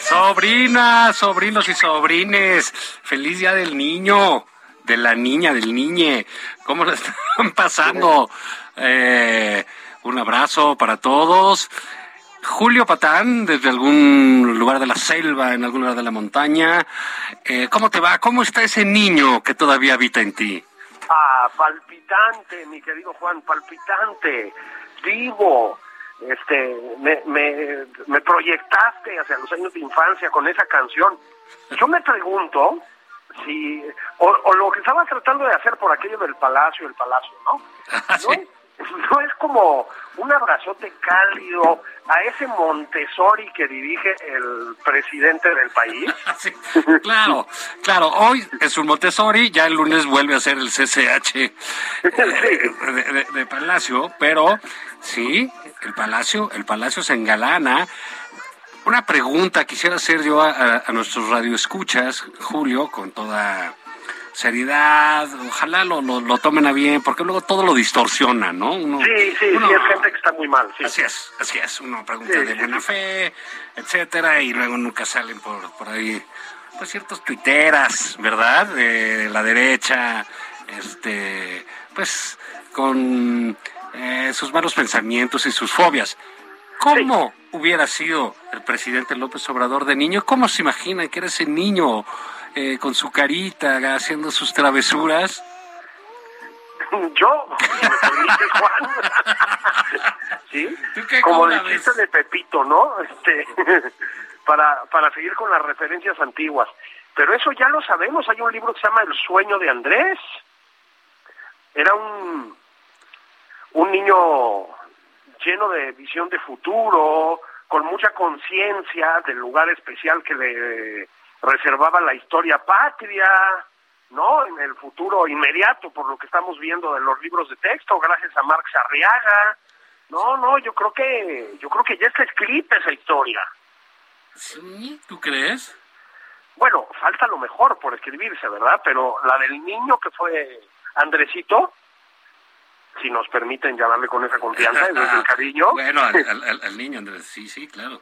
Sobrinas, sobrinos y sobrines, feliz día del niño, de la niña, del niñe. ¿Cómo lo están pasando? Eh, un abrazo para todos. Julio Patán, desde algún lugar de la selva, en algún lugar de la montaña. Eh, ¿Cómo te va? ¿Cómo está ese niño que todavía habita en ti? Ah, palpitante, mi querido Juan, palpitante, vivo. Este, me, me, me proyectaste hacia los años de infancia con esa canción. Yo me pregunto si, o, o lo que estabas tratando de hacer por aquello del palacio, el palacio, ¿no? Ah, ¿No, es- no es como un abrazote cálido a ese Montessori que dirige el presidente del país? Sí, claro, claro. Hoy es un Montessori, ya el lunes vuelve a ser el CCH eh, de, de- de Palacio, pero sí, el Palacio, el Palacio se engalana. Una pregunta quisiera hacer yo a, a- a nuestros radioescuchas, Julio, con toda seriedad. Ojalá lo, lo, lo tomen a bien, porque luego todo lo distorsiona, ¿no? Uno- Sí, sí, uno- sí, es gente que está muy mal, sí. Así es, así es. Uno pregunta Sí, de buena sí. fe, etcétera, y luego nunca salen por, por ahí, pues ciertos tuiteras, ¿verdad? De la derecha, este, pues con eh, sus malos pensamientos y sus fobias. ¿Cómo hubiera sido el presidente López Obrador de niño? ¿Cómo se imaginan que era ese niño eh, con su carita haciendo sus travesuras? Yo, si me permites, Juan. ¿Sí? ¿Tú qué, Como dijiste ves? de Pepito, ¿no? Este, para, para seguir con las referencias antiguas. Pero eso ya lo sabemos. Hay un libro que se llama El sueño de Andrés. Era un, un niño lleno de visión de futuro, con mucha conciencia del lugar especial que le reservaba la historia patria, ¿no? En el futuro inmediato, por lo que estamos viendo de los libros de texto, gracias a Marx Arriaga. No, no, yo creo que yo creo que ya está escrita esa historia. ¿Sí? ¿Tú crees? Bueno, falta lo mejor por escribirse, ¿verdad? Pero la del niño que fue Andresito, si nos permiten llamarle con esa confianza, y desde el cariño, Bueno, al, al- al- al niño Andrés, sí, sí, claro.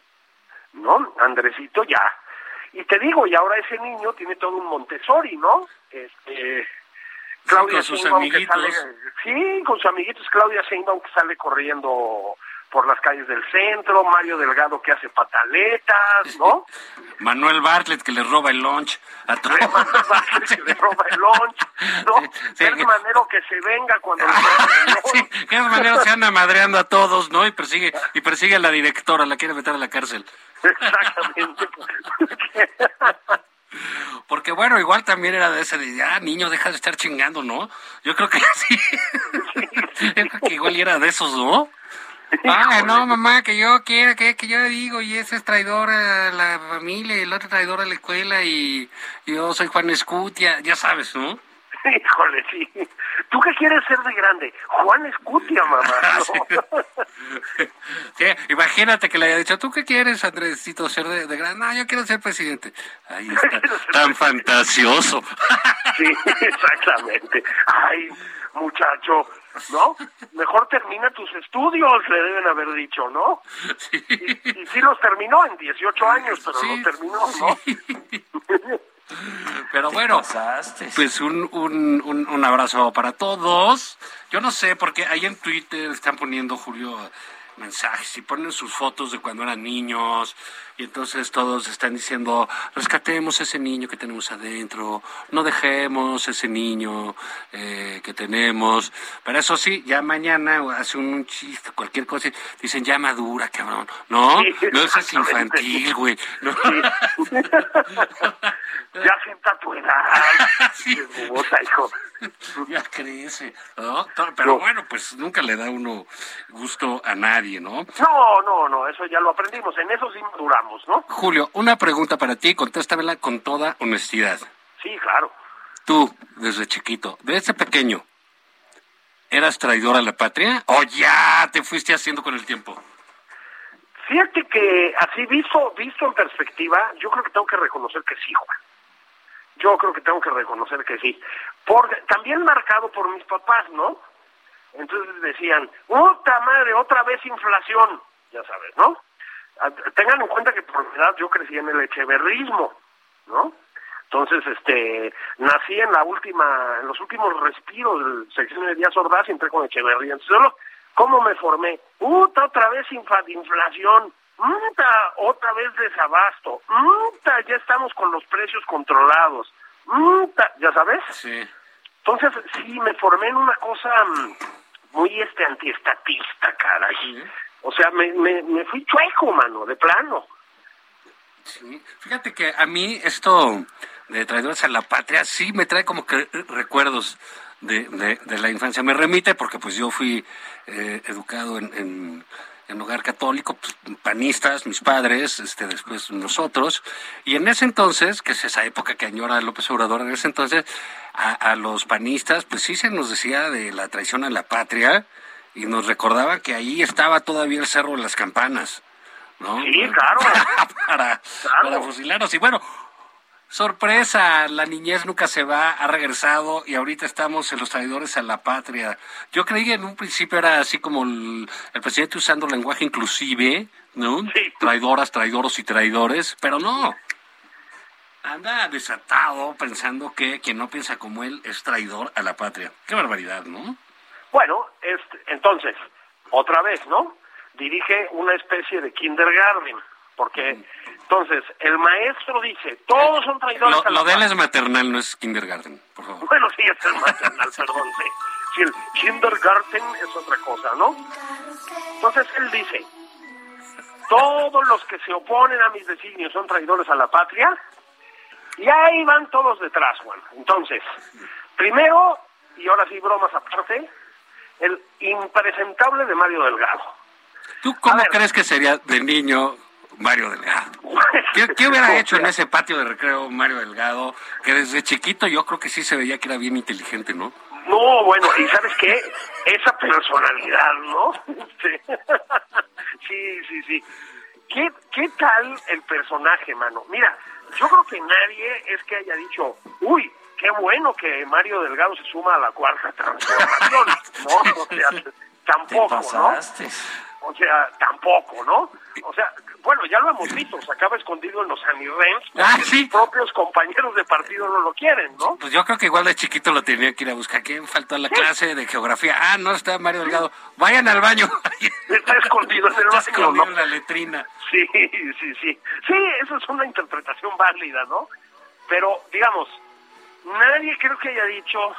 ¿no? Andresito ya. Y te digo, y ahora ese niño tiene todo un Montessori, ¿no? Este, Claudia con sus Sheinbaum que amiguitos. sale, sí, con sus amiguitos, Claudia Sheinbaum que sale corriendo por las calles del centro, Mario Delgado que hace pataletas, ¿no? Manuel Bartlett que le roba el lunch a todos. que le roba el lunch, ¿no? Sí, es que- manero que se venga cuando le roba el lunch. Manera se anda madreando a todos, ¿no? Y persigue, y persigue a la directora, la quiere meter a la cárcel. Exactamente. Porque bueno, igual también era de ese de, ah, niño, deja de estar chingando, ¿no? Yo creo que sí. Yo creo que igual era de esos, ¿no? Ah, no, mamá, que yo quiera, que, que yo digo, y ese es traidor a la familia, y el otro traidor a la escuela, y yo soy Juan Escutia, ya sabes, ¿no? Híjole, sí. ¿Tú qué quieres ser de grande? Juan Escutia, mamá. ¿no? Sí, imagínate que le haya dicho, ¿tú qué quieres, Andresito, ser de, de gran? No, yo quiero ser presidente. Ahí está, tan fantasioso. Sí, exactamente. Ay, muchacho, ¿no? Mejor termina tus estudios, le deben haber dicho, ¿no? Sí. Y, y sí los terminó en 18 años, pero Sí, los terminó, ¿no? sí. Pero bueno, pues un, un, un, un abrazo para todos. Yo no sé, porque ahí en Twitter están poniendo, Julio, mensajes y ponen sus fotos de cuando eran niños y entonces todos están diciendo rescatemos ese niño que tenemos adentro no dejemos ese niño eh, que tenemos pero eso sí ya mañana hace un, chiste cualquier cosa dicen ya madura cabrón no no exactamente. infantil güey no. Ya sienta tu edad. Sí. Hijo. ya crece, ¿no? Pero bueno, pues nunca le da uno gusto a nadie, ¿no? No, no, no, eso ya lo aprendimos. En eso sí maduramos, ¿no? Julio, una pregunta para ti, contéstamela con toda honestidad. Sí, claro. Tú, desde chiquito, desde pequeño, ¿eras traidor a la patria o ya te fuiste haciendo con el tiempo? Fíjate que así visto, visto en perspectiva, yo creo que tengo que reconocer que sí, Juan. Yo creo que tengo que reconocer que sí. Por, también marcado por mis papás, ¿no? Entonces decían, puta madre, otra vez inflación, ya sabes, ¿no? Tengan en cuenta que por mi edad yo crecí en el echeverrismo, ¿no? Entonces, este, nací en la última, en los últimos respiros del sección de Díaz Ordaz y entré con Echeverría. Entonces, ¿cómo me formé? Puta, otra vez inflación, puta, otra vez desabasto, puta, ya estamos con los precios controlados, puta, ¿ya sabes? Sí. Entonces, sí, me formé en una cosa mm, muy este antiestatista, caray. O sea, me, me, me fui chueco, mano, de plano. Sí. Fíjate que a mí esto de traidores a la patria sí me trae como que recuerdos de, de, la infancia. Me remite porque pues yo fui eh, educado en, en, en hogar católico, pues, panistas, mis padres, este después nosotros. Y en ese entonces, que es esa época que añora López Obrador, en ese entonces a, a los panistas pues sí se nos decía de la traición a la patria y nos recordaba que ahí estaba todavía el Cerro de las Campanas. ¿no? Sí, claro. para, Claro. para fusilarnos. Y bueno, sorpresa, la niñez nunca se va, ha regresado y ahorita estamos en los traidores a la patria. Yo creí que en un principio era así como el, el presidente usando lenguaje inclusive, ¿no? Sí. Traidoras, traidoros y traidores, pero no. Anda desatado pensando que quien no piensa como él es traidor a la patria. Qué barbaridad, ¿no? Bueno, este, entonces, otra vez, ¿no? Dirige una especie de kindergarten, porque entonces el maestro dice, todos son traidores Lo, a la lo de él es maternal, no es kindergarten, por favor. Bueno, sí, es el maternal, perdón, sí. Sí, el kindergarten es otra cosa, ¿no? Entonces él dice, todos los que se oponen a mis designios son traidores a la patria, y ahí van todos detrás, Juan. Entonces, primero, y ahora sí, bromas aparte, el impresentable de Mario Delgado. ¿Tú cómo crees que sería de niño Mario Delgado? ¿Qué, qué hubiera hecho en ese patio de recreo Mario Delgado? Que desde chiquito yo creo que sí se veía que era bien inteligente, ¿no? No, bueno, y ¿sabes qué? Esa personalidad, ¿no? Sí, sí, sí. sí. ¿Qué, ¿Qué tal el personaje, mano? Mira, yo creo que nadie es que haya dicho, uy, qué bueno que Mario Delgado se suma a la cuarta transformación, ¿no? O sea, tampoco, ¿no? O sea, tampoco, ¿no? O sea, bueno, ya lo hemos visto, se acaba escondido en los porque Ah, sí. sus propios compañeros de partido no lo quieren, ¿no? Pues yo creo que igual de chiquito lo tenía que ir a buscar. ¿Quién faltó a la clase de geografía? Ah, no, está Mario Delgado. Vayan al baño. Está escondido en el Está escondido ¿no? en la letrina. Sí, sí, sí. Sí, eso es una interpretación válida, ¿no? Pero, digamos, nadie creo que haya dicho,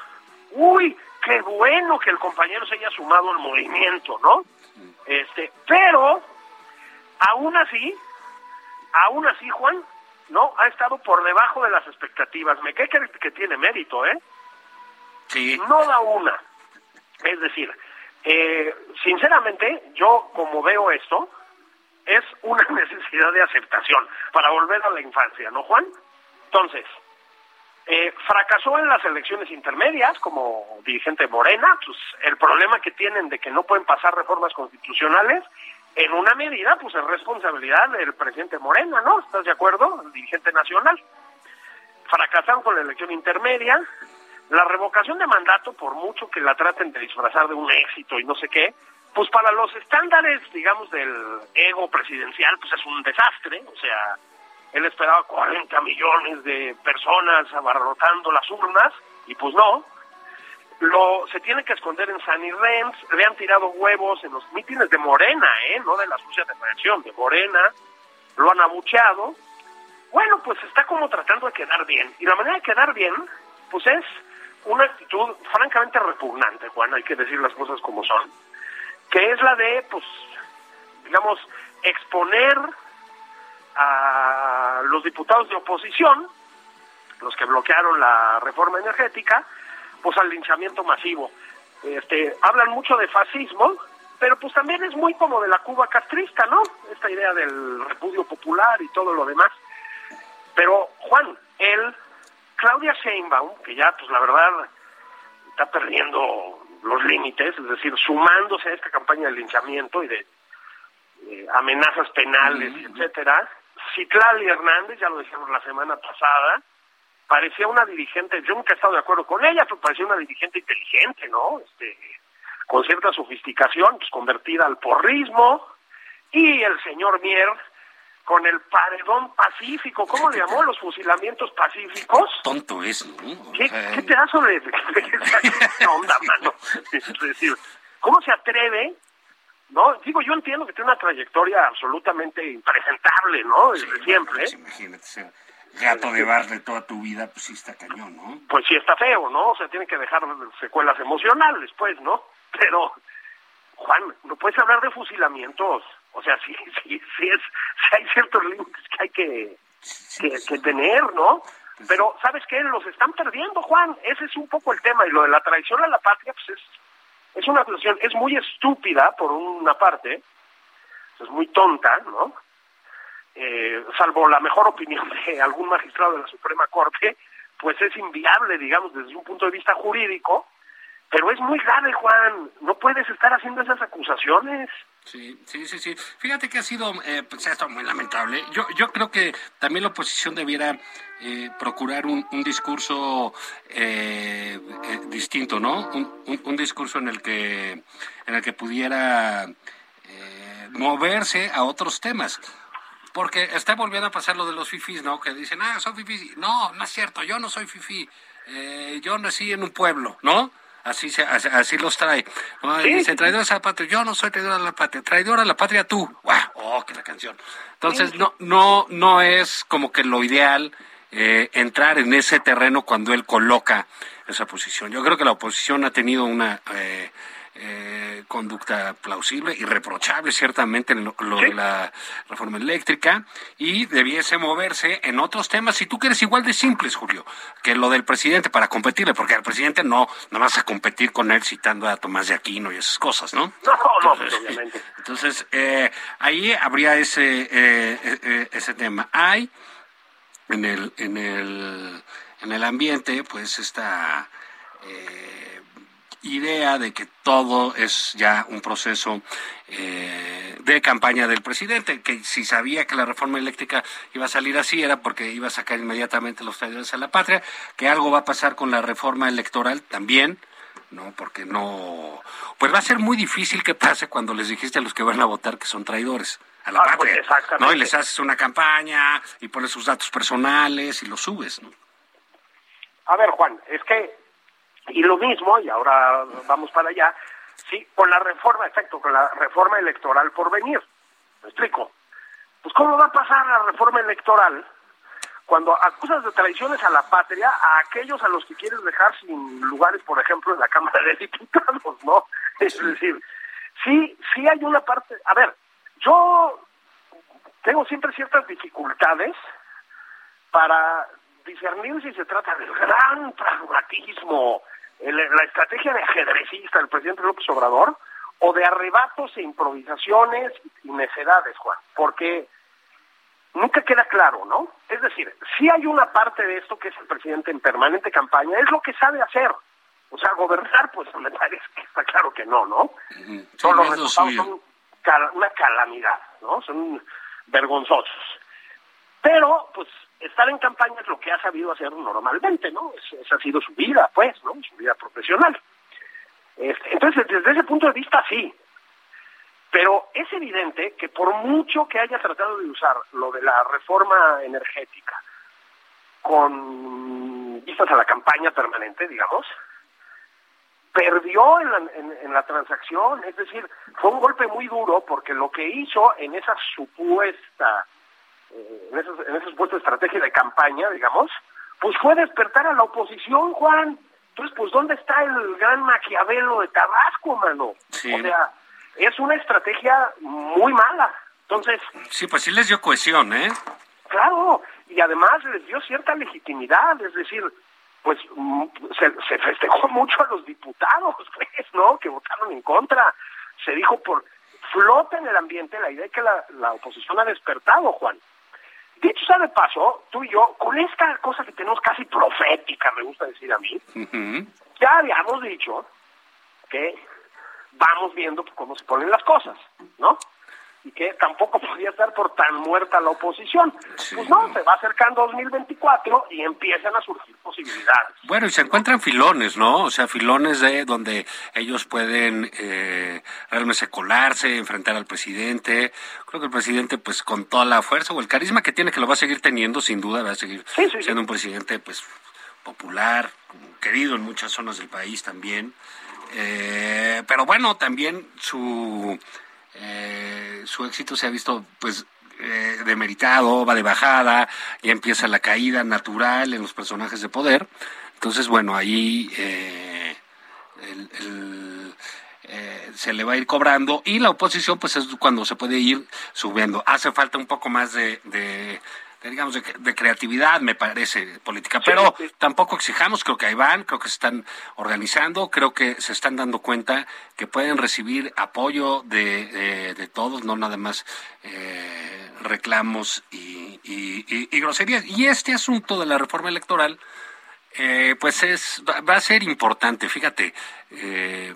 uy, qué bueno que el compañero se haya sumado al movimiento, ¿no? Este, pero, aún así, aún así, Juan, ¿no? Ha estado por debajo de las expectativas. Me cae que, que tiene mérito, ¿eh? Sí. no da una. Es decir, eh, sinceramente, yo como veo esto, es una necesidad de aceptación para volver a la infancia, ¿no, Juan? Entonces, Eh, fracasó en las elecciones intermedias como dirigente Morena, pues el problema que tienen de que no pueden pasar reformas constitucionales, en una medida, pues es responsabilidad del presidente Morena, ¿no? ¿Estás de acuerdo? El dirigente nacional. Fracasaron con la elección intermedia, la revocación de mandato, por mucho que la traten de disfrazar de un éxito y no sé qué, pues para los estándares, digamos, del ego presidencial, pues es un desastre, o sea, él esperaba 40 millones de personas abarrotando las urnas y pues no. Lo, se tiene que esconder en San Irens, le han tirado huevos en los mítines de Morena, ¿eh? no de la sucia de de Morena, lo han abucheado. Bueno, pues está como tratando de quedar bien. Y la manera de quedar bien, pues es una actitud francamente repugnante, Juan, hay que decir las cosas como son, que es la de, pues, digamos, exponer a los diputados de oposición, los que bloquearon la reforma energética, pues al linchamiento masivo. Este, hablan mucho de fascismo, pero pues también es muy como de la Cuba castrista, ¿no? Esta idea del repudio popular y todo lo demás. Pero Juan, él, Claudia Sheinbaum, que ya pues la verdad está perdiendo los límites, es decir, sumándose a esta campaña de linchamiento y de amenazas penales, etcétera, Citlali Hernández, ya lo dijimos la semana pasada, parecía una dirigente, yo nunca he estado de acuerdo con ella, pero parecía una dirigente inteligente, ¿no? Este, con cierta sofisticación, pues convertida al porrismo, y el señor Mier con el paredón pacífico, ¿cómo le llamó? Los fusilamientos pacíficos. Tonto es, ¿no? ¿Qué, ¿qué pedazo de, onda, mano? Es decir, ¿cómo se atreve ¿no? Digo, yo entiendo que tiene una trayectoria absolutamente impresentable, ¿no? Sí, siempre. Pues imagínate ser gato de barre toda tu vida, pues sí está cañón, ¿no? Pues sí está feo, ¿no? O sea, tiene que dejar secuelas emocionales, pues, ¿no? Pero, Juan, no puedes hablar de fusilamientos. O sea, sí, sí, sí, es, sí hay ciertos límites que hay que, que, que tener, ¿no? Pero, ¿sabes qué? Los están perdiendo, Juan. Ese es un poco el tema. Y lo de la traición a la patria, pues es es una acusación, es muy estúpida por una parte, es muy tonta, ¿no? Eh, salvo la mejor opinión de algún magistrado de la Suprema Corte, pues es inviable, digamos, desde un punto de vista jurídico, pero es muy grave, Juan, no puedes estar haciendo esas acusaciones. Sí, sí, sí, sí. Fíjate que ha sido, eh, pues, esto muy lamentable. Yo, yo creo que también la oposición debiera eh, procurar un, discurso eh, eh, distinto, ¿no? Un, discurso en el que, en el que pudiera eh, moverse a otros temas. Porque está volviendo a pasar lo de los fifís, ¿no? Que dicen, ah, son fifís. No, no es cierto, yo no soy fifí. Eh, yo nací en un pueblo, ¿no? Así, se, así, así, los trae. ¿no? ¿Sí? Dice, traidor a la patria. Yo no soy traidor a la patria. Traidor a la patria tú. ¡Wow! ¡Oh, qué la canción! Entonces, sí. no, no, no es como que lo ideal eh, entrar en ese terreno cuando él coloca esa posición. Yo creo que la oposición ha tenido una eh, eh, conducta plausible, irreprochable ciertamente en lo, lo ¿Sí? de la reforma eléctrica y debiese moverse en otros temas. Si tú quieres igual de simples, Julio, que lo del presidente para competirle, porque al presidente no, no vas a competir con él citando a Tomás de Aquino y esas cosas, ¿no? No, no, entonces, obviamente. Entonces, eh, ahí habría ese, eh, eh, ese tema. Hay en el, en el, en el ambiente, pues esta eh, idea de que todo es ya un proceso eh, de campaña del presidente, que si sabía que la reforma eléctrica iba a salir así era porque iba a sacar inmediatamente los traidores a la patria, que algo va a pasar con la reforma electoral también, ¿no? Porque no, pues va a ser muy difícil que pase cuando les dijiste a los que van a votar que son traidores a la ah, patria, pues ¿no? Y les haces una campaña y pones sus datos personales y los subes, ¿no? A ver, Juan, es que, y lo mismo, y ahora vamos para allá, sí, con la reforma, exacto, con la reforma electoral por venir. ¿Me explico? Pues, ¿cómo va a pasar la reforma electoral cuando acusas de traiciones a la patria a aquellos a los que quieres dejar sin lugares, por ejemplo, en la Cámara de Diputados, ¿no? Es decir, sí, sí hay una parte, a ver, yo tengo siempre ciertas dificultades para discernir si se trata del gran pragmatismo, el, la estrategia de ajedrecista del presidente López Obrador, o de arrebatos e improvisaciones y necedades, Juan. Porque nunca queda claro, ¿no? Es decir, si hay una parte de esto que es el presidente en permanente campaña, es lo que sabe hacer. O sea, gobernar, pues me parece que está claro que no, ¿no? Todos los resultados son una calamidad, ¿no? Son vergonzosos. Pero, pues, estar en campaña es lo que ha sabido hacer normalmente, ¿no? esa ha sido su vida, pues, ¿no? Su vida profesional. Este, entonces, desde ese punto de vista, sí. Pero es evidente que por mucho que haya tratado de usar lo de la reforma energética con vistas a la campaña permanente, digamos, perdió en la, en, la transacción, es decir, fue un golpe muy duro porque lo que hizo en esa supuesta, en, esos, en esa supuesta estrategia de campaña, digamos, pues fue despertar a la oposición, Juan. Entonces, pues, ¿dónde está el gran Maquiavelo de Tabasco, mano? O sea, es una estrategia muy mala. Entonces... Sí, pues sí les dio cohesión, ¿eh? Claro, y además les dio cierta legitimidad, es decir, pues mm, se, se festejó mucho a los diputados, pues, ¿no? Que votaron en contra. Se dijo por flota en el ambiente la idea de que la, la oposición ha despertado, Juan. Dicho sea de paso, tú y yo, con esta cosa que tenemos casi profética, me gusta decir a mí, ya habíamos dicho que vamos viendo cómo se ponen las cosas, ¿no? y que tampoco podía estar por tan muerta la oposición. Pues no, se va acercando 2024 y empiezan a surgir posibilidades. Bueno, y se encuentran filones, ¿no? O sea, filones de donde ellos pueden eh, realmente colarse, enfrentar al presidente. Creo que el presidente, pues con toda la fuerza o el carisma que tiene, que lo va a seguir teniendo, sin duda, va a seguir siendo un presidente, pues, popular, querido en muchas zonas del país también. Eh, pero bueno, también su eh, su éxito se ha visto pues eh, demeritado, va de bajada, ya empieza la caída natural en los personajes de poder. Entonces, bueno, ahí eh, se le va a ir cobrando y la oposición pues es cuando se puede ir subiendo. Hace falta un poco más de digamos, de, creatividad, me parece, política. Pero tampoco exijamos, creo que ahí van, creo que se están organizando, creo que se están dando cuenta que pueden recibir apoyo de, de, todos, no nada más eh, reclamos y, y, groserías. Y este asunto de la reforma electoral, eh, pues es va a ser importante. Fíjate, eh,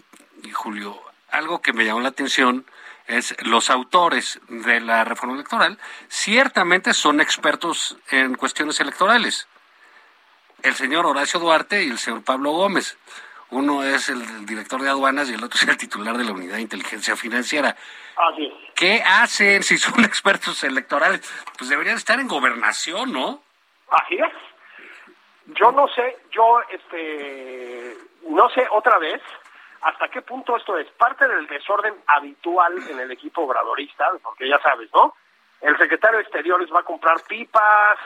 Julio, algo que me llamó la atención es los autores de la reforma electoral ciertamente son expertos en cuestiones electorales. El señor Horacio Duarte y el señor Pablo Gómez. Uno es el director de aduanas y el otro es el titular de la unidad de inteligencia financiera. ¿Qué hacen si son expertos electorales? Pues deberían estar en gobernación, ¿no? Así es. Yo no sé, yo este no sé otra vez hasta qué punto esto es parte del desorden habitual en el equipo obradorista, porque ya sabes, ¿no? El secretario de Exteriores va a comprar pipas,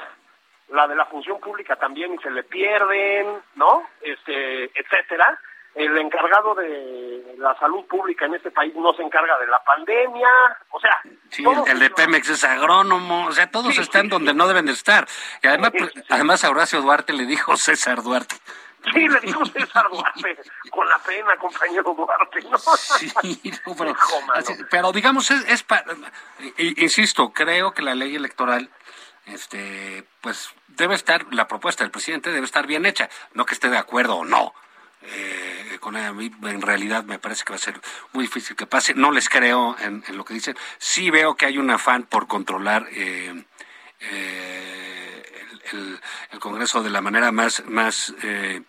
la de la función pública también y se le pierden, ¿no? Este, etcétera. El encargado de la salud pública en este país no se encarga de la pandemia, o sea... Sí, el, de Pemex es agrónomo, o sea, todos están donde no deben de estar. Y además, además a Horacio Duarte le dijo César Duarte, Sí, le dijo César Duarte, con la pena, compañero Duarte. ¿no? Sí, pero, digamos, es, es insisto, creo que la ley electoral, este, pues debe estar, la propuesta del presidente debe estar bien hecha, no que esté de acuerdo o no. Eh, con a mí en realidad me parece que va a ser muy difícil que pase. No les creo en, lo que dicen. Sí veo que hay un afán por controlar eh, eh, el, Congreso de la manera más, más eh,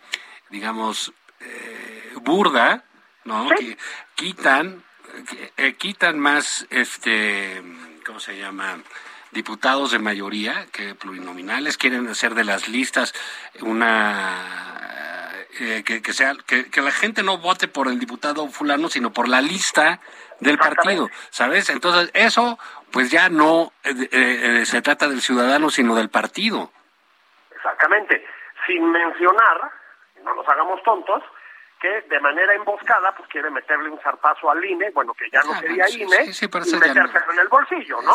digamos, eh, burda, ¿no? Que quitan, eh, quitan más, este, ¿cómo se llama? diputados de mayoría que plurinominales quieren hacer de las listas una que, que, sea que, que, la gente no vote por el diputado fulano sino por la lista del partido sabes entonces eso pues ya no se trata del ciudadano sino del partido Exactamente, sin mencionar, no nos hagamos tontos, que de manera emboscada pues quiere meterle un zarpazo al INE, bueno, que ya no sería INE, y metérselo en el bolsillo, ¿no?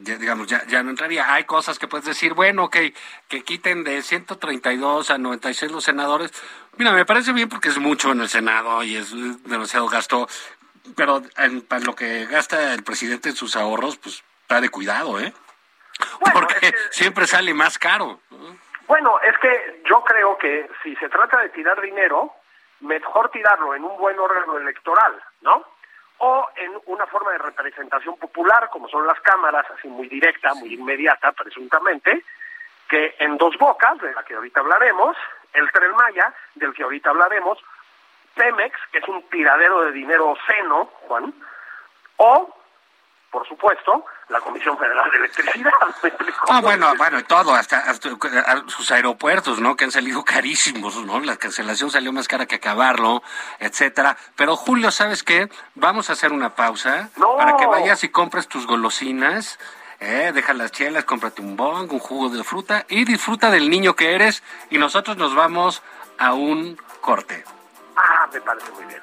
digamos, ya, ya, no entraría. Hay cosas que puedes decir, bueno, que, que quiten de 132 a 96 los senadores. Mira, me parece bien porque es mucho en el Senado y es demasiado gasto, pero en, para lo que gasta el presidente en sus ahorros, pues está de cuidado, ¿eh? Bueno, Porque es que- siempre sale más caro. Bueno, es que yo creo que si se trata de tirar dinero, mejor tirarlo en un buen órgano electoral, ¿no? O en una forma de representación popular, como son las cámaras, así muy directa, muy inmediata, presuntamente, que en dos bocas, de la que ahorita hablaremos, el Tren Maya, del que ahorita hablaremos, Pemex, que es un tiradero de dinero seno, Juan, o, por supuesto, la Comisión Federal de Electricidad. Ah, bueno, bueno, todo, hasta, hasta sus aeropuertos, ¿no? Que han salido carísimos, ¿no? La cancelación salió más cara que acabarlo, etcétera. Pero Julio, ¿sabes qué? Vamos a hacer una pausa No. para que vayas y compres tus golosinas. Eh, deja las chelas, cómprate un bong, un jugo de fruta y disfruta del niño que eres y nosotros nos vamos a un corte. Ah, me parece muy bien.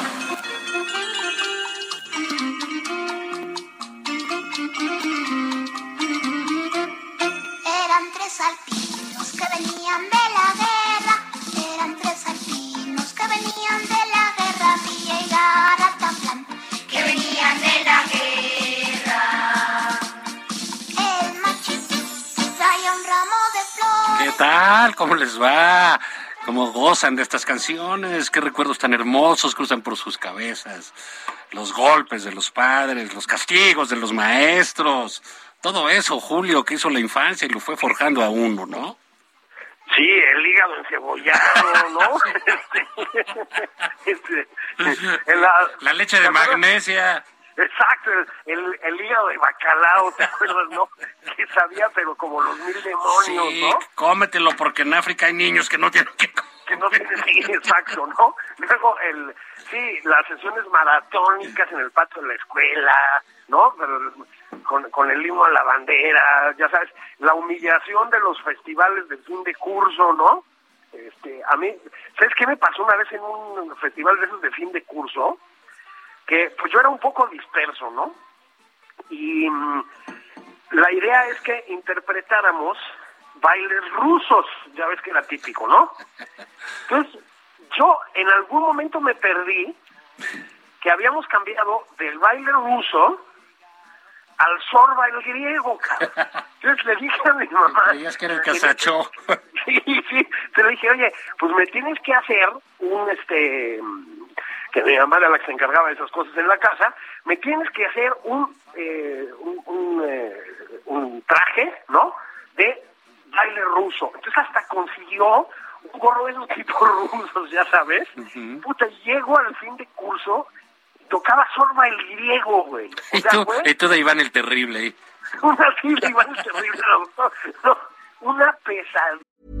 Gozan de estas canciones? ¿Qué recuerdos tan hermosos cruzan por sus cabezas? Los golpes de los padres, los castigos de los maestros, todo eso, Julio, que hizo la infancia y lo fue forjando a uno, ¿no? Sí, el hígado encebollado, ¿no? Este, en la, La leche ¿te de magnesia. Exacto, el, el hígado de bacalao, ¿te acuerdas, no? Que sabía, pero como los mil demonios, Sí, ¿no? cómetelo porque en África hay niños que no tienen que que no tiene sí, exacto, ¿no? Luego el sí, las sesiones maratónicas en el patio de la escuela, ¿no? Pero con, con el himno a la bandera, ya sabes, la humillación de los festivales de fin de curso, ¿no? Este, a mí, ¿sabes qué me pasó una vez en un festival de esos de fin de curso? Que pues yo era un poco disperso, ¿no? Y mm, la idea es que interpretáramos bailes rusos, ya ves que era típico, ¿no? Entonces, yo en algún momento me perdí que habíamos cambiado del baile ruso al sorba el griego, cabrón. Entonces le dije a mi mamá... Creías que era el casachó. Sí, sí, te le dije, oye, pues me tienes que hacer un, este, que mi mamá era la que se encargaba de esas cosas en la casa, me tienes que hacer un, eh, un, un, eh, un traje, ¿no? De baile ruso. Entonces hasta consiguió un gorro de esos tipos rusos, ya sabes. Puta, llego al fin de curso y tocaba sorba el griego, güey. O Y sea, tú, fue y tú de Iván el Terrible una fila igual terrible, no, no, una pesadilla.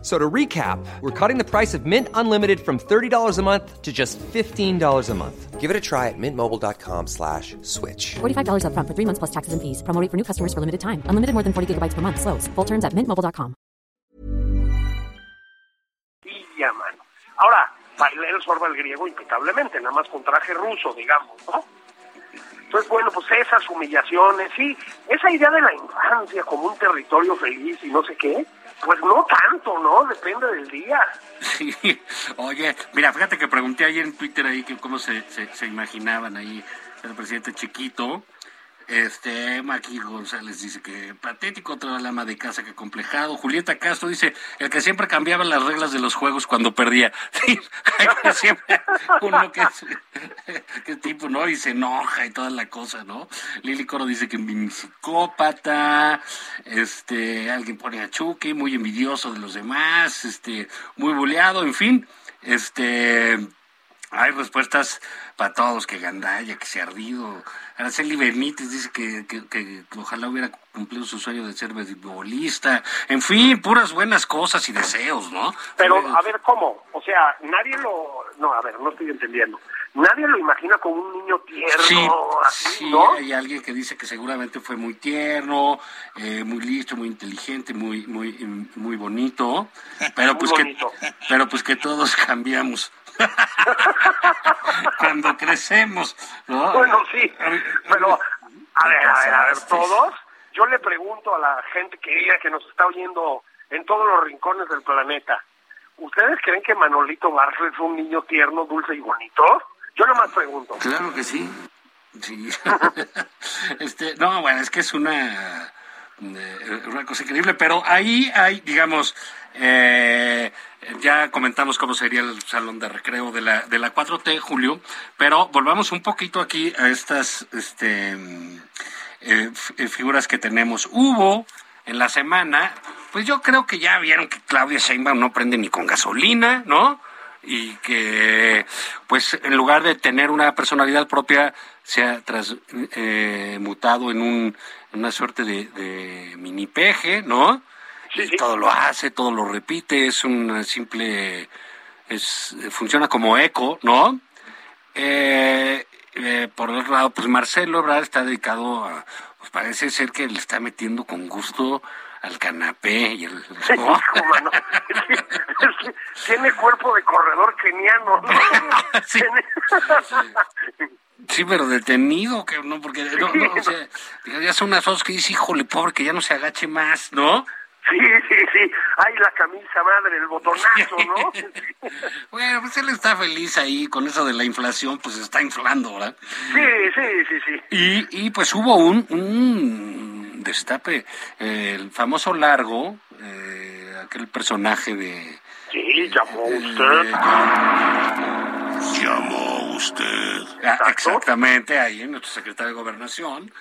F- So to recap, we're cutting the price of Mint Unlimited from $30 a month to just $15 a month. Give it a try at mintmobile.com slash switch. $45 upfront for three months plus taxes and fees. Promo rate for new customers for limited time. Unlimited more than 40 gigabytes per month. Slows. Full terms at mintmobile.com. ya, mano. Ahora, bailé el sorba el griego impecablemente, nada más con traje ruso, digamos, ¿no? Entonces, bueno, pues esas humillaciones, sí, esa idea de la infancia como un territorio feliz y no sé qué, pues no tanto, ¿no? Depende del día. Sí. Oye, mira, fíjate que pregunté ayer en Twitter ahí que cómo se, se, se imaginaban ahí el presidente chiquito. Este, Maki González dice que patético toda la ama de casa que complejado. Julieta Castro dice, el que siempre cambiaba las reglas de los juegos cuando perdía. Sí, uno que es, que tipo, ¿no? Y se enoja y toda la cosa, ¿no? Lili Coro dice que es psicópata, este, alguien pone a Chucky, muy envidioso de los demás, este, muy buleado, en fin. Este, hay respuestas para todos, que Gandaya, que se ha ardido. Araceli Benítez dice que, que, que ojalá hubiera cumplido su sueño de ser beisbolista. En fin, puras buenas cosas y deseos, ¿no? Pero, a ver, ¿cómo? O sea, nadie lo... No, a ver, no estoy entendiendo. Nadie lo imagina como un niño tierno, Sí, así, sí, hay alguien que dice que seguramente fue muy tierno, eh, muy listo, muy inteligente, muy muy muy bonito, pero Muy pues bonito. que pero pues que todos cambiamos cuando crecemos, ¿no? Bueno, sí, pero a ver, a ver, a ver, todos, yo le pregunto a la gente querida que nos está oyendo en todos los rincones del planeta, ¿ustedes creen que Manolito Barrio es un niño tierno, dulce y bonito? Yo nomás pregunto. Claro que sí. Sí. este, no, bueno, es que es una, una cosa increíble, pero ahí hay, digamos, eh, ya comentamos cómo sería el salón de recreo de la, de la 4T, Julio, pero volvamos un poquito aquí a estas este, eh, eh, figuras que tenemos. Hubo en la semana, pues yo creo que ya vieron que Claudia Sheinbaum no prende ni con gasolina, ¿no? Y que pues en lugar de tener una personalidad propia se ha transmutado en un en una suerte de, de mini peje, ¿no? Sí, Y todo lo hace, todo lo repite, es una simple es funciona como eco, ¿no? Eh, eh, por otro lado, pues Marcelo Ebrard está dedicado a, pues parece ser que le está metiendo con gusto al canapé y el... Sí, hijo, mano. Tiene cuerpo de corredor keniano, ¿no? Sí. Sí, pero detenido, que no, porque no, no, o sea, ya son unas fotos que dice, híjole, pobre, que ya no se agache más, ¿no? Sí, sí, sí. Ay, la camisa madre, el botonazo, ¿no? Bueno, pues él está feliz ahí con eso de la inflación, pues está inflando, ¿verdad? Sí, sí, sí, sí. Y, y pues hubo un, un destape, eh, el famoso largo, eh, aquel personaje de... Sí, llamó eh, usted. Llamó usted. Ah. Exactamente, ahí nuestro secretario de Gobernación.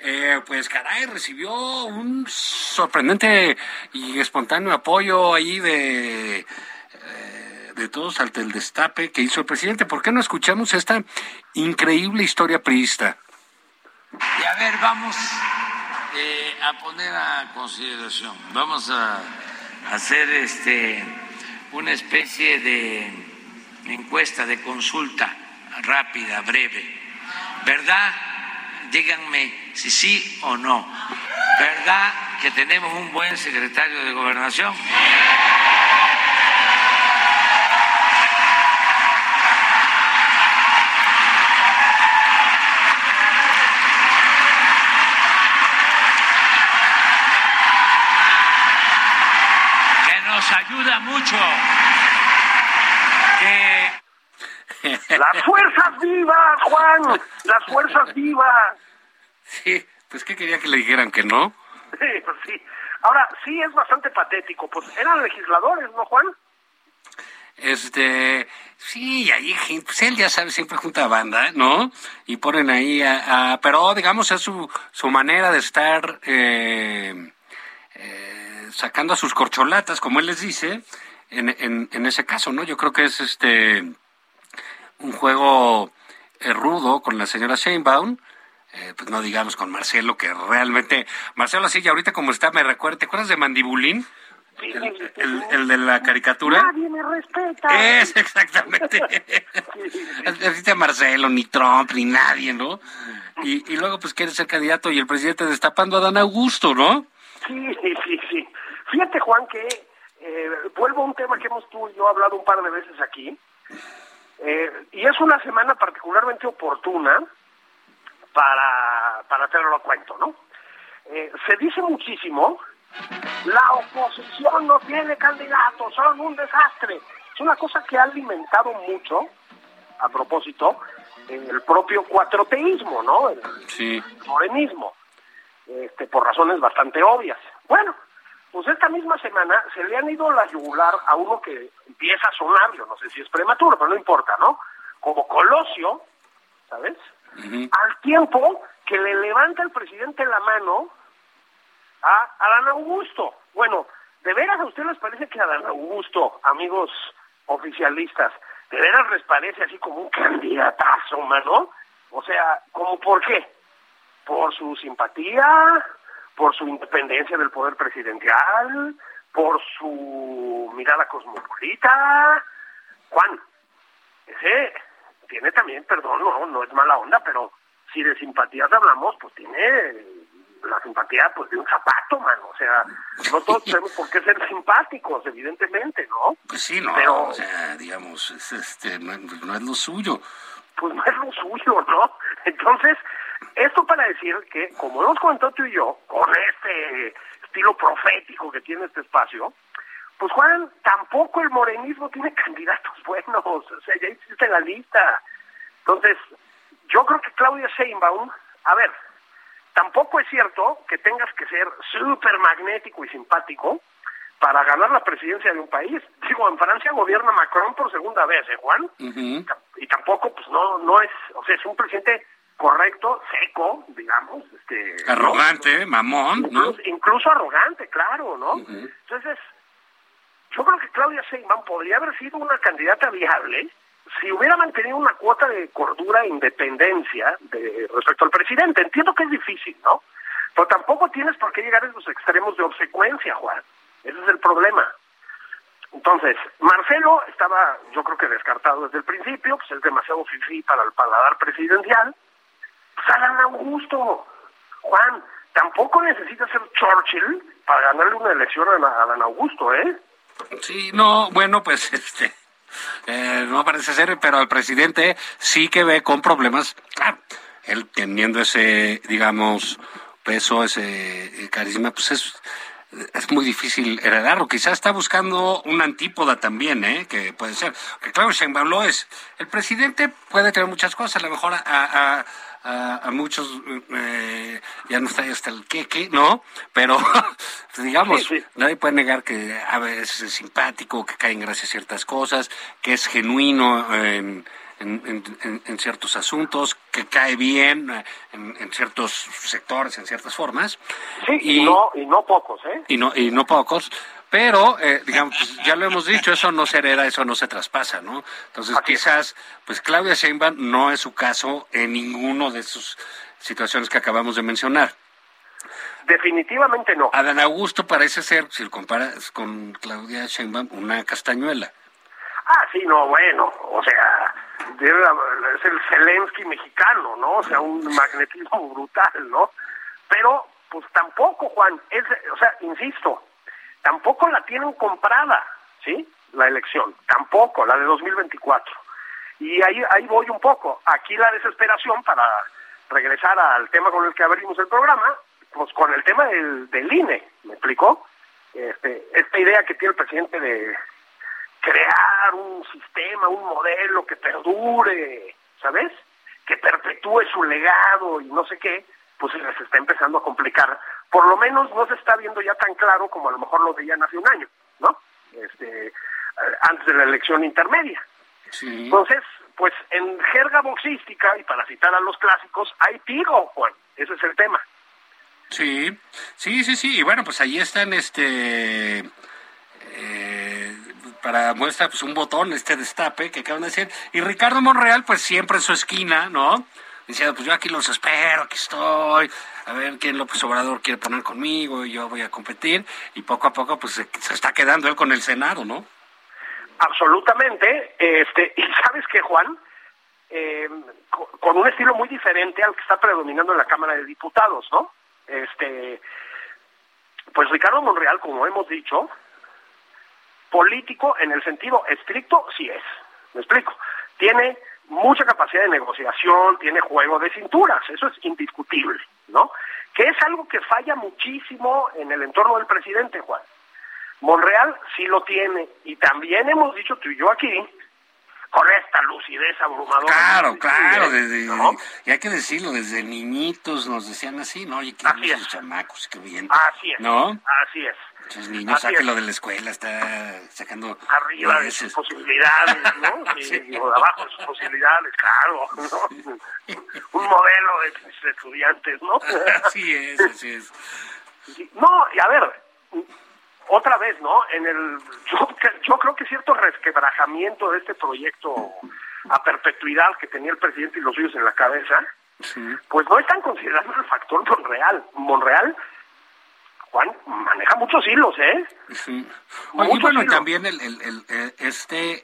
Eh, pues caray, recibió un sorprendente y espontáneo apoyo ahí de, eh, de todos ante el destape que hizo el presidente. ¿Por qué no escuchamos esta increíble historia priista? Y a ver, vamos eh, a poner a consideración, vamos a hacer este una especie de encuesta, de consulta rápida, breve. ¿Verdad? Díganme si sí o no. ¿Verdad que tenemos un buen secretario de gobernación? Que nos ayuda mucho. Las fuerzas vivas, Juan. Las fuerzas vivas. Sí, pues ¿qué quería que le dijeran que no? Sí, pues sí. Ahora, sí es bastante patético. Pues eran legisladores, ¿no, Juan? Este, sí, ahí, pues él ya sabe, siempre junta banda, ¿no? Y ponen ahí a, a- pero digamos es su, su manera de estar eh, eh, sacando a sus corcholatas, como él les dice, en, en, en ese caso, ¿no? Yo creo que es este un juego eh, rudo con la señora Sheinbaum, eh, pues no digamos con Marcelo, que realmente, Marcelo así, y ahorita como está, me recuerda, ¿te acuerdas de Mandibulín? El, el- el de la caricatura. Nadie me respeta. Es exactamente. Marcelo, ni Trump, ni nadie, ¿no? Y, y luego pues quiere ser candidato y el presidente destapando a Dan Augusto, ¿no? Sí, sí. Fíjate, Juan, que eh, vuelvo a un tema que hemos tú y yo hablado un par de veces aquí. Eh, y es una semana particularmente oportuna para, para hacerlo a cuento, ¿no? Eh, se dice muchísimo, la oposición no tiene candidatos, son un desastre. Es una cosa que ha alimentado mucho, a propósito, el propio cuatroteísmo, ¿no? El, Sí. morenismo, este, por razones bastante obvias. Bueno, pues esta misma semana se le han ido la yugular a uno que empieza a sonar, yo no sé si es prematuro, pero no importa, ¿no? Como Colosio, ¿sabes? Al tiempo que le levanta el presidente la mano a Adán Augusto. Bueno, ¿de veras a ustedes les parece que Adán Augusto, amigos oficialistas, ¿de veras les parece así como un candidatazo, mano? O sea, ¿cómo por qué? ¿Por su simpatía? ¿Por su independencia del poder presidencial? ¿Por su mirada cosmopolita? Juan, ese tiene también, perdón, no, no es mala onda, pero si de simpatías hablamos, pues tiene la simpatía pues de un zapato, mano. O sea, no todos tenemos por qué ser simpáticos, evidentemente, ¿no? Pues sí, no, Pero- o sea, digamos, es, este, no, no es lo suyo. Pues no es lo suyo, ¿no? Entonces, esto para decir que, como hemos comentado tú y yo, con este estilo profético que tiene este espacio, pues Juan, tampoco el morenismo tiene candidatos buenos, o sea, ya existe la lista. Entonces, yo creo que Claudia Sheinbaum, a ver, tampoco es cierto que tengas que ser súper magnético y simpático para ganar la presidencia de un país. Digo, en Francia gobierna Macron por segunda vez, ¿eh, Juan? Y tampoco pues no no es o sea es un presidente correcto seco digamos este Arrogante, mamón, ¿no? incluso, incluso arrogante claro no entonces yo creo que Claudia Sheinbaum podría haber sido una candidata viable si hubiera mantenido una cuota de cordura e independencia de, respecto al presidente. Entiendo que es difícil no pero tampoco tienes por qué llegar a esos extremos de obsecuencia Juan. Ese es el problema. Entonces, Marcelo estaba, yo creo que descartado desde el principio, pues es demasiado fifí para el paladar presidencial. Adán Augusto, Juan, tampoco necesita ser Churchill para ganarle una elección a Adán Augusto, ¿eh? Sí, no, bueno, pues este, eh, no parece ser, pero el presidente sí que ve con problemas, claro, él teniendo ese, digamos, peso, ese eh, carisma, pues es, es muy difícil heredarlo. Quizás está buscando una antípoda también, ¿eh? Que puede ser. Que claro, Sheinbaum lo es. El presidente puede tener muchas cosas, a lo mejor a, a, a, a muchos eh, ya no está hasta el queque, ¿no? Pero, digamos, Sí, sí. nadie puede negar que a veces es simpático, que cae en gracia ciertas cosas, que es genuino en, en, en- en- en ciertos asuntos, que cae bien eh, en, en ciertos sectores, en ciertas formas. Sí, y, no y no pocos, ¿eh? y no y no pocos pero eh, digamos pues, ya lo hemos dicho eso no se hereda eso no se traspasa no entonces quizás pues Claudia Sheinbaum no es su caso en ninguno de sus situaciones que acabamos de mencionar Definitivamente no. Adán Augusto parece ser si lo comparas con Claudia Sheinbaum una castañuela Ah, sí, no, bueno, o sea, es el Zelensky mexicano, ¿no? O sea, un magnetismo brutal, ¿no? Pero, pues tampoco, Juan, es, o sea, insisto, tampoco la tienen comprada, ¿sí? La elección, tampoco, la de 2024. Y ahí, ahí voy un poco. Aquí la desesperación para regresar al tema con el que abrimos el programa, pues con el tema del, del INE, ¿me explicó? Este, esta idea que tiene el presidente de crear un sistema, un modelo que perdure, ¿sabes? Que perpetúe su legado y no sé qué, pues se les está empezando a complicar. Por lo menos no se está viendo ya tan claro como a lo mejor lo veían hace un año, ¿no? Este, eh, antes de la elección intermedia. sí Entonces, pues en jerga boxística, y para citar a los clásicos, hay tiro, Juan. Ese es el tema. Sí, sí, sí, sí. Y bueno, pues ahí están, este, eh, para muestra, pues un botón, este destape que acaban de decir. Y Ricardo Monreal, pues siempre en su esquina, ¿no? Diciendo, pues yo aquí los espero, aquí estoy. A ver quién López Obrador quiere poner conmigo y yo voy a competir. Y poco a poco, pues se, está quedando él con el Senado, ¿no? Absolutamente. Este, y sabes que, Juan, Eh, co- con un estilo muy diferente al que está predominando en la Cámara de Diputados, ¿no? Este, pues Ricardo Monreal, como hemos dicho, político en el sentido estricto sí es. ¿Me explico? Tiene mucha capacidad de negociación, tiene juego de cinturas, eso es indiscutible, ¿no? Que es algo que falla muchísimo en el entorno del presidente, Juan. Monreal sí lo tiene, y también hemos dicho tú y yo aquí, con esta lucidez abrumadora. Claro, claro, desde, ¿no? y hay que decirlo, desde niñitos nos decían así, ¿no? Oye, qué Así es. chamacos, qué bien. Así es, ¿No? así es. Niños, Así sáquenlo es. de la escuela, está sacando... arriba de sus posibilidades, ¿no? Sí, Sí. o de abajo de sus posibilidades, claro, ¿no? Un modelo de, de estudiantes, ¿no? Así es, así es. No, y a ver, otra vez, ¿no? En el, yo, yo creo que cierto resquebrajamiento de este proyecto a perpetuidad que tenía el presidente y los suyos en la cabeza, pues no están considerando el factor Monreal. Monreal, Juan, maneja muchos hilos, ¿eh? Sí. y bueno, y también el, el, el, este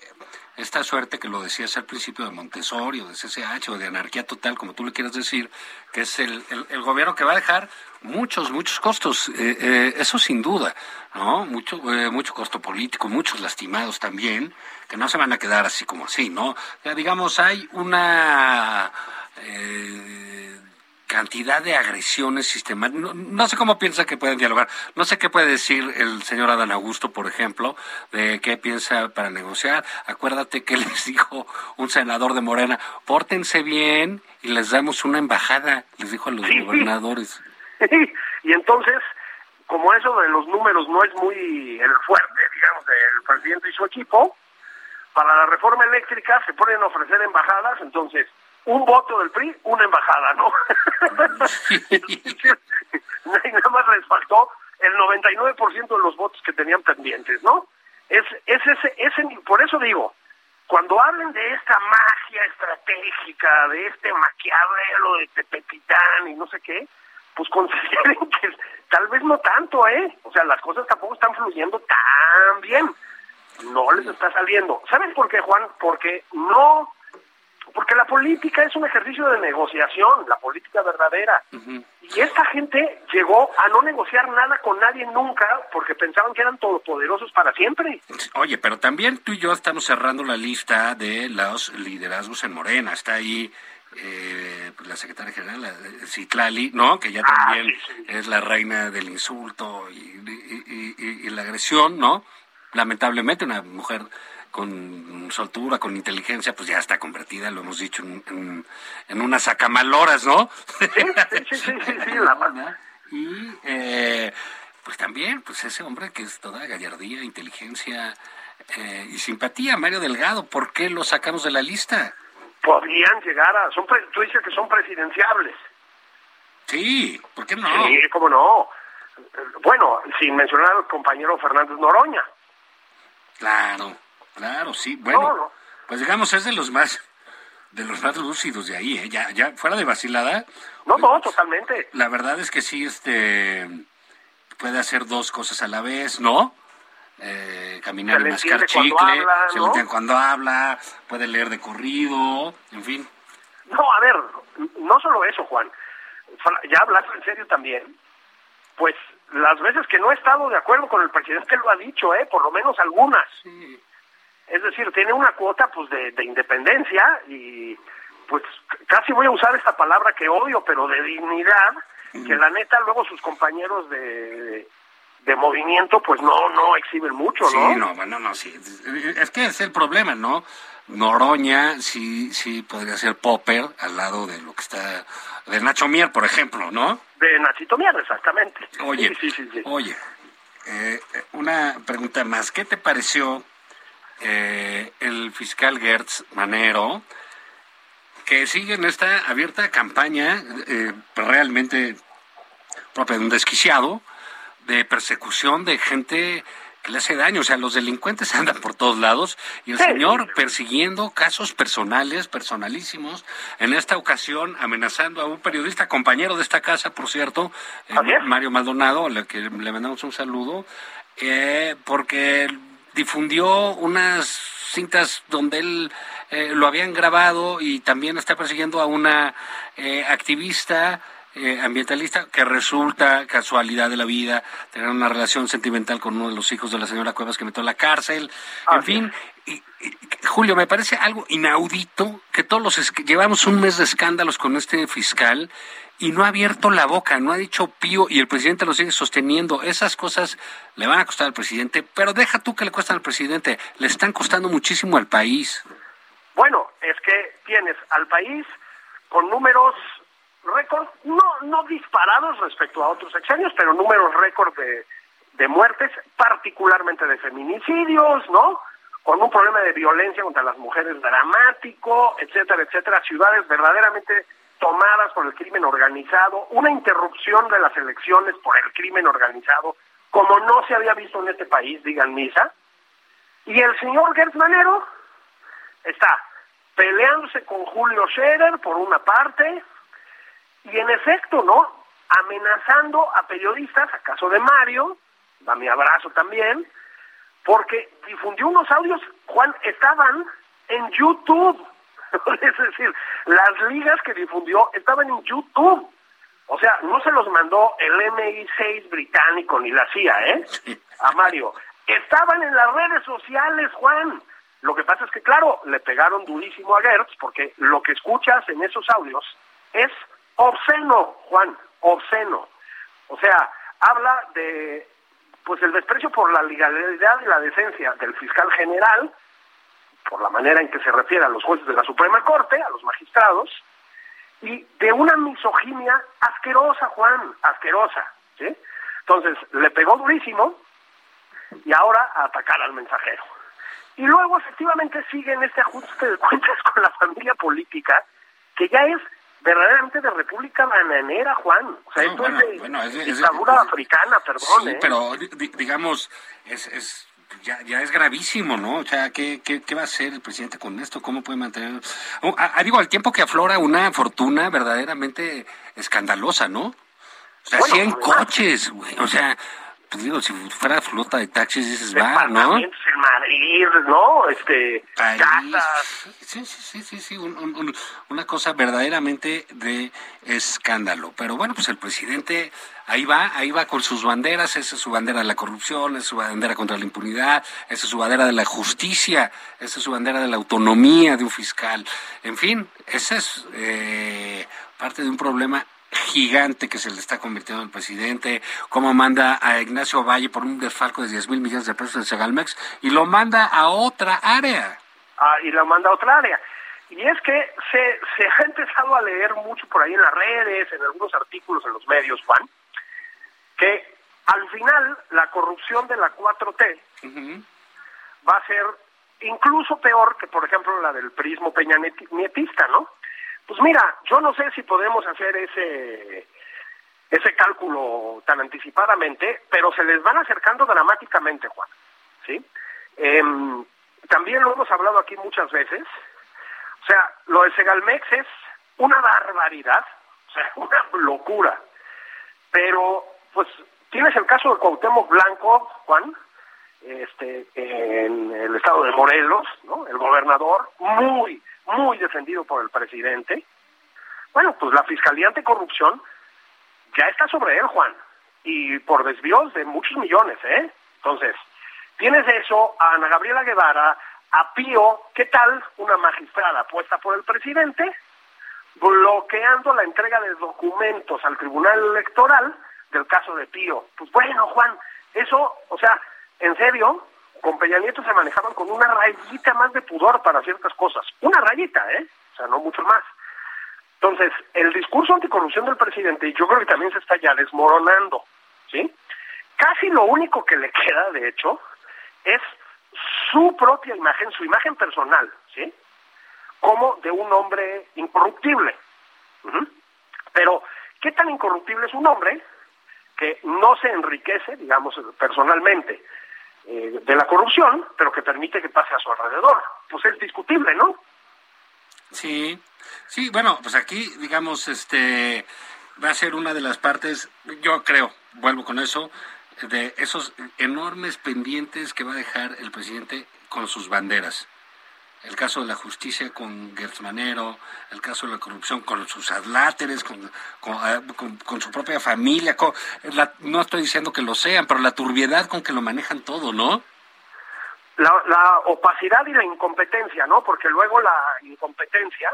esta suerte que lo decías al principio de Montessori o de CCH o de anarquía total, como tú le quieras decir, que es el, el, gobierno que va a dejar muchos, muchos costos, eh, eh, eso sin duda, ¿no? Mucho, eh, mucho costo político, muchos lastimados también, que no se van a quedar así como así, ¿no? Ya digamos, hay una cantidad de agresiones sistemáticas. No, sé cómo piensa que pueden dialogar. No sé qué puede decir el señor Adán Augusto, por ejemplo, de qué piensa para negociar. Acuérdate que les dijo un senador de Morena, pórtense bien y les damos una embajada, les dijo a los gobernadores. y entonces, como eso de los números no es muy el fuerte, digamos, del presidente y su equipo, para la reforma eléctrica se ponen a ofrecer embajadas, entonces un voto del PRI, una embajada, ¿no? Nada más les faltó el 99% de los votos que tenían pendientes, ¿no? Es, es ese, ese, por eso digo, cuando hablen de esta magia estratégica, de este maquiavelo de Tepetitán y no sé qué, pues consideren que tal vez no tanto, ¿eh? O sea, las cosas tampoco están fluyendo tan bien. No les está saliendo. ¿Saben por qué, Juan? Porque no porque la política es un ejercicio de negociación, la política verdadera. Y esta gente llegó a no negociar nada con nadie nunca porque pensaban que eran todopoderosos para siempre. Oye, pero también tú y yo estamos cerrando la lista de los liderazgos en Morena. Está ahí eh, pues, la secretaria general, la, Citlali, ¿no? Que ya ah, también es la reina del insulto y, y la agresión, ¿no? Lamentablemente una mujer con soltura, con inteligencia, pues ya está convertida, lo hemos dicho, en, en, unas sacamaloras, ¿no? Sí, sí, sí, sí, la Y eh, pues también, pues ese hombre que es toda gallardía, inteligencia eh, y simpatía, Mario Delgado, ¿por qué lo sacamos de la lista? Podrían llegar a, son tú dices que son presidenciables. Sí, ¿por qué no? Sí, cómo no. Bueno, sin mencionar al compañero Fernández Noroña. Claro. Claro, sí. Bueno, pues digamos, es de los más de los más lúcidos de ahí, ¿eh? ya, ya fuera de vacilada. No, no, totalmente. La verdad es que sí, este, puede hacer dos cosas a la vez, ¿no? Eh, caminar y mascar chicle, se lo entiende cuando habla, puede leer de corrido, en fin. No, a ver, no solo eso, Juan. Ya hablando en serio también, pues las veces que no he estado de acuerdo con el presidente lo ha dicho, ¿eh? Por lo menos algunas. Sí. Es decir, tiene una cuota pues de, independencia y pues casi voy a usar esta palabra que odio, pero de dignidad, que la neta luego sus compañeros de, de movimiento pues no no exhiben mucho, ¿no? Sí, no, bueno, no, sí. Es que es el problema, ¿no? Noroña sí, sí podría ser Popper al lado de lo que está, de Nacho Mier, por ejemplo, ¿no? De Nachito Mier, exactamente. Oye, sí, sí, sí, oye, eh, una pregunta más. ¿Qué te pareció eh, el fiscal Gertz Manero, que sigue en esta abierta campaña eh, realmente propia de un desquiciado, de persecución de gente que le hace daño. O sea, los delincuentes andan por todos lados y el señor persiguiendo casos personales, personalísimos, en esta ocasión amenazando a un periodista, compañero de esta casa, por cierto, eh, Mario Maldonado, al que le mandamos un saludo, eh, porque difundió unas cintas donde él eh, lo habían grabado y también está persiguiendo a una eh, activista eh, ambientalista que resulta casualidad de la vida tener una relación sentimental con uno de los hijos de la señora Cuevas que metió a la cárcel. en fin, Julio, me parece algo inaudito que todos los llevamos un mes de escándalos con este fiscal y no ha abierto la boca, no ha dicho pío y el presidente lo sigue sosteniendo. Esas cosas le van a costar al presidente, pero deja tú que le cuestan al presidente, le están costando muchísimo al país. Bueno, es que tienes al país con números récord, no, no disparados respecto a otros sexenios, pero números récord de, de muertes, particularmente de feminicidios, ¿no? Con un problema de violencia contra las mujeres dramático, etcétera, etcétera, ciudades verdaderamente tomadas por el crimen organizado, una interrupción de las elecciones por el crimen organizado, como no se había visto en este país, digan misa. Y el señor Gertz Manero está peleándose con Julio Scherer por una parte, y en efecto, ¿no? Amenazando a periodistas, acaso de Mario, da mi abrazo también, porque difundió unos audios, Juan, estaban en YouTube. es decir, las ligas que difundió estaban en YouTube. O sea, no se los mandó el MI6 británico ni la CIA, ¿eh? A Mario. Estaban en las redes sociales, Juan. Lo que pasa es que, claro, le pegaron durísimo a Gertz porque lo que escuchas en esos audios es obsceno, Juan, obsceno. O sea, habla de pues el desprecio por la legalidad y la decencia del fiscal general, por la manera en que se refiere a los jueces de la Suprema Corte, a los magistrados, y de una misoginia asquerosa, Juan, asquerosa. ¿sí? Entonces, le pegó durísimo y ahora a atacar al mensajero. Y luego, efectivamente, sigue en este ajuste de cuentas con la familia política, que ya es verdaderamente de República Bananera, Juan. O sea, esto es de dictadura africana, perdón. Sí, ¿eh? pero digamos, es ya, ya es gravísimo, ¿no? O sea, ¿qué, qué, qué va a hacer el presidente con esto? ¿Cómo puede mantener...? Oh, a- a- digo, al tiempo que aflora una fortuna verdaderamente escandalosa, ¿no? O sea, Bueno, 100 además- coches, güey. O sea, pues digo, si fuera flota de taxis, dices, va, ¿no? En Madrid, ¿no? Este, casas. Sí, sí, sí, sí, sí, un- un- un- una cosa verdaderamente de escándalo. Pero bueno, pues el presidente ahí va, ahí va con sus banderas, esa es su bandera de la corrupción, esa es su bandera contra la impunidad, esa es su bandera de la justicia, esa es su bandera de la autonomía de un fiscal. En fin, esa es eh, parte de un problema gigante que se le está convirtiendo al presidente, cómo manda a Ignacio Valle por un desfalco de 10 mil millones de pesos de Segalmex y lo manda a otra área. ah, y la manda a otra área. Y es que se, se ha empezado a leer mucho por ahí en las redes, en algunos artículos en los medios, Juan, que al final la corrupción de la 4T va a ser incluso peor que, por ejemplo, la del prismo peña nietista, ¿no? Pues mira, yo no sé si podemos hacer ese ese cálculo tan anticipadamente, pero se les van acercando dramáticamente, Juan. ¿Sí? Em, también lo hemos hablado aquí muchas veces. O sea, lo de Segalmex es una barbaridad, o sea, una locura. Pero, pues, tienes el caso de Cuauhtémoc Blanco, Juan, este, en el estado de Morelos, ¿no? El gobernador, muy, muy defendido por el presidente. Bueno, pues la Fiscalía Anticorrupción ya está sobre él, Juan, y por desvíos de muchos millones, ¿eh? Entonces, tienes eso, a Ana Gabriela Guevara, a Pío, ¿qué tal una magistrada puesta por el presidente bloqueando la entrega de documentos al Tribunal Electoral del caso de Pío? Pues bueno, Juan, eso, o sea, en serio, con Peña Nieto se manejaban con una rayita más de pudor para ciertas cosas. Una rayita, ¿eh? O sea, no mucho más. Entonces, el discurso anticorrupción del presidente, yo creo que también se está ya desmoronando, ¿sí? Casi lo único que le queda, de hecho, es su propia imagen, su imagen personal, ¿sí? Como de un hombre incorruptible. Pero, ¿qué tan incorruptible es un hombre que no se enriquece, digamos, personalmente eh, de la corrupción, pero que permite que pase a su alrededor? Pues es discutible, ¿no? Sí, sí, bueno, pues aquí, digamos, este, va a ser una de las partes, yo creo, vuelvo con eso, de esos enormes pendientes que va a dejar el presidente con sus banderas. El caso de la justicia con Gertz Manero, el caso de la corrupción con sus adláteres, con, con su propia familia. con- la- no estoy diciendo que lo sean, pero la turbiedad con que lo manejan todo, ¿no? la, la opacidad y la incompetencia, ¿no? Porque luego la incompetencia,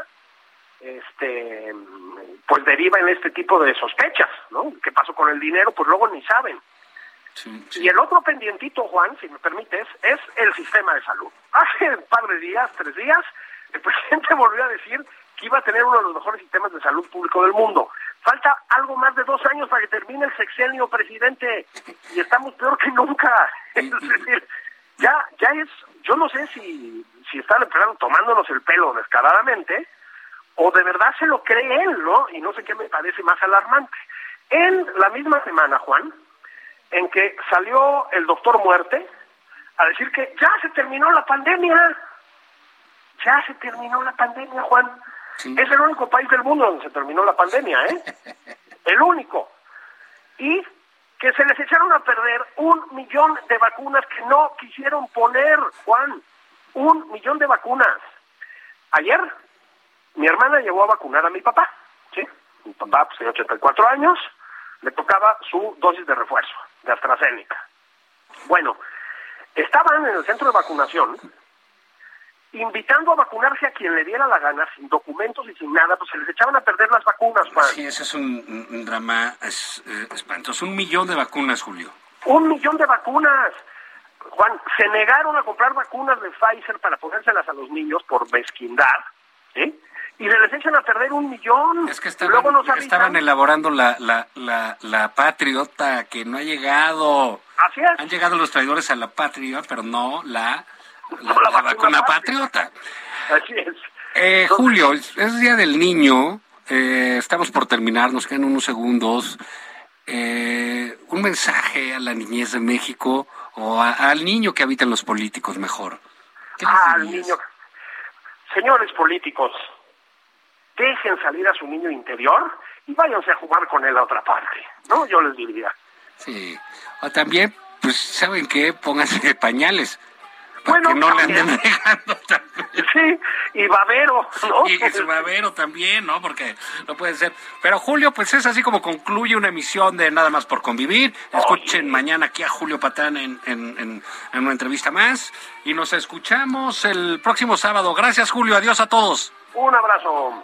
este, pues deriva en este tipo de sospechas, ¿no? ¿Qué pasó con el dinero? Pues luego ni saben. Y el otro pendientito, Juan, si me permites, es el sistema de salud. Hace un par de días, tres días, el presidente volvió a decir que iba a tener uno de los mejores sistemas de salud público del mundo. Falta algo más de dos años para que termine el sexenio, presidente, y estamos peor que nunca. Es decir, ya, ya es, yo no sé si, si están en plano tomándonos el pelo descaradamente, o de verdad se lo cree él, ¿no? Y no sé qué me parece más alarmante. En la misma semana, Juan, en que salió el doctor Muerte a decir que ya se terminó la pandemia. Ya se terminó la pandemia, Juan. Es el único país del mundo donde se terminó la pandemia, ¿eh? el único. Y que se les echaron a perder un millón de vacunas que no quisieron poner, Juan. Un millón de vacunas. Ayer mi hermana llevó a vacunar a mi papá, ¿sí? Mi papá pues, tiene 84 años, le tocaba su dosis de refuerzo de AstraZeneca. Bueno, estaban en el centro de vacunación invitando a vacunarse a quien le diera la gana, sin documentos y sin nada, pues se les echaban a perder las vacunas, Juan. Sí, ese es un, un drama es, eh, espantoso. Un millón de vacunas, Julio. Un millón de vacunas. Juan, se negaron a comprar vacunas de Pfizer para ponérselas a los niños por mezquindad, ¿sí? Y se les echan a perder un millón. Es que estaban, luego nos estaban elaborando la, la, la, la patriota que no ha llegado. Así es. Han llegado los traidores a la patria, pero no la, la, No la la vacuna patriota. Así es. Eh, Julio, es Día del Niño. eh, estamos por terminar, nos quedan unos segundos. Eh, un mensaje a la niñez de México o a- al niño que habitan los políticos mejor. ¿Qué les al niño. Señores políticos, dejen salir a su niño interior y váyanse a jugar con él a otra parte, ¿no? Yo les diría. Sí. O también, pues, ¿saben qué? Pónganse pañales. Para Bueno, que no le anden dejando también. Sí, y babero, ¿no? Y su babero también, ¿no? Porque no puede ser. Pero Julio, pues es así como concluye una emisión de Nada más por convivir. Escuchen mañana aquí a Julio Patán en, en, en- en una entrevista más. Y nos escuchamos el próximo sábado. Gracias, Julio. Adiós a todos. Un abrazo.